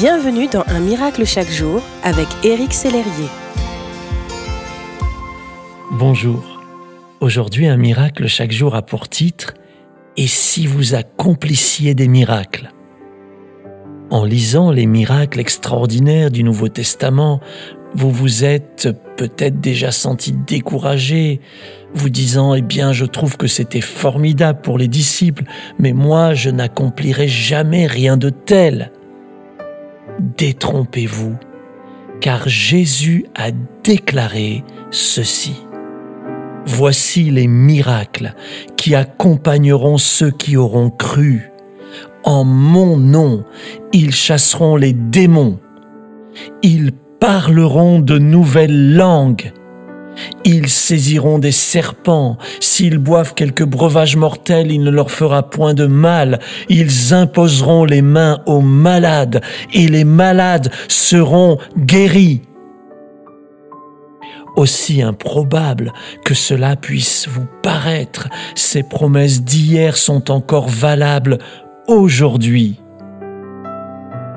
Bienvenue dans Un miracle chaque jour avec Éric Sellerier. Bonjour. Aujourd'hui, Un miracle chaque jour a pour titre Et si vous accomplissiez des miracles? En lisant les miracles extraordinaires du Nouveau Testament, vous vous êtes peut-être déjà senti découragé, vous disant Eh bien, je trouve que c'était formidable pour les disciples, mais moi, je n'accomplirai jamais rien de tel. Détrompez-vous, car Jésus a déclaré ceci. Voici les miracles qui accompagneront ceux qui auront cru. En mon nom, ils chasseront les démons. Ils parleront de nouvelles langues. Ils saisiront des serpents. S'ils boivent quelques breuvages mortels, il ne leur fera point de mal. Ils imposeront les mains aux malades et les malades seront guéris. Aussi improbable que cela puisse vous paraître, ces promesses d'hier sont encore valables aujourd'hui.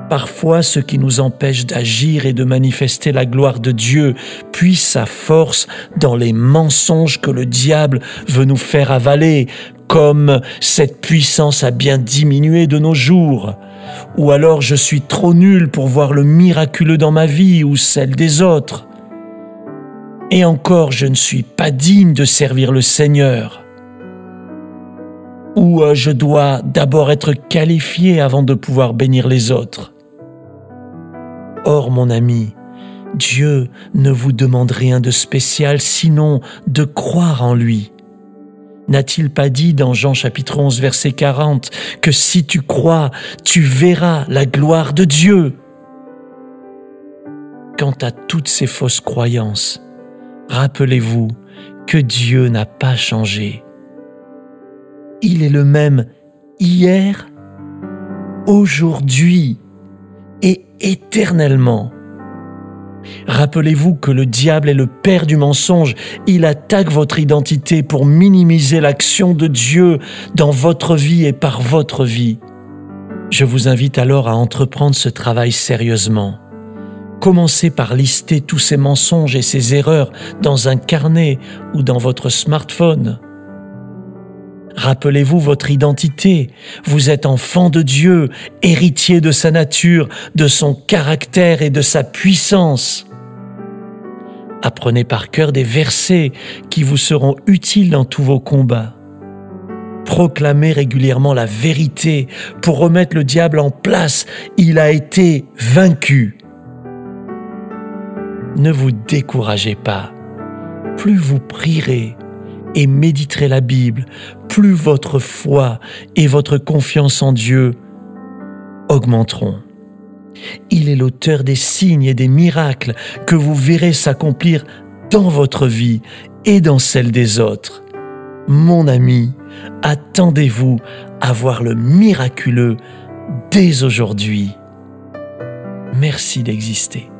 Parfois, ce qui nous empêche d'agir et de manifester la gloire de Dieu puise sa force dans les mensonges que le diable veut nous faire avaler, comme cette puissance a bien diminué de nos jours, ou alors je suis trop nul pour voir le miraculeux dans ma vie ou celle des autres. Et encore, je ne suis pas digne de servir le Seigneur ou euh, je dois d'abord être qualifié avant de pouvoir bénir les autres. Or, mon ami, Dieu ne vous demande rien de spécial sinon de croire en lui. N'a-t-il pas dit dans Jean chapitre 11 verset 40 que si tu crois, tu verras la gloire de Dieu? Quant à toutes ces fausses croyances, rappelez-vous que Dieu n'a pas changé. Il est le même hier, aujourd'hui éternellement. Rappelez-vous que le diable est le père du mensonge. Il attaque votre identité pour minimiser l'action de Dieu dans votre vie et par votre vie. Je vous invite alors à entreprendre ce travail sérieusement. Commencez par lister tous ces mensonges et ces erreurs dans un carnet ou dans votre smartphone. Rappelez-vous votre identité. Vous êtes enfant de Dieu, héritier de sa nature, de son caractère et de sa puissance. Apprenez par cœur des versets qui vous seront utiles dans tous vos combats. Proclamez régulièrement la vérité pour remettre le diable en place. Il a été vaincu. Ne vous découragez pas. Plus vous prierez, et méditerez la Bible, plus votre foi et votre confiance en Dieu augmenteront. Il est l'auteur des signes et des miracles que vous verrez s'accomplir dans votre vie et dans celle des autres. Mon ami, attendez-vous à voir le miraculeux dès aujourd'hui. Merci d'exister.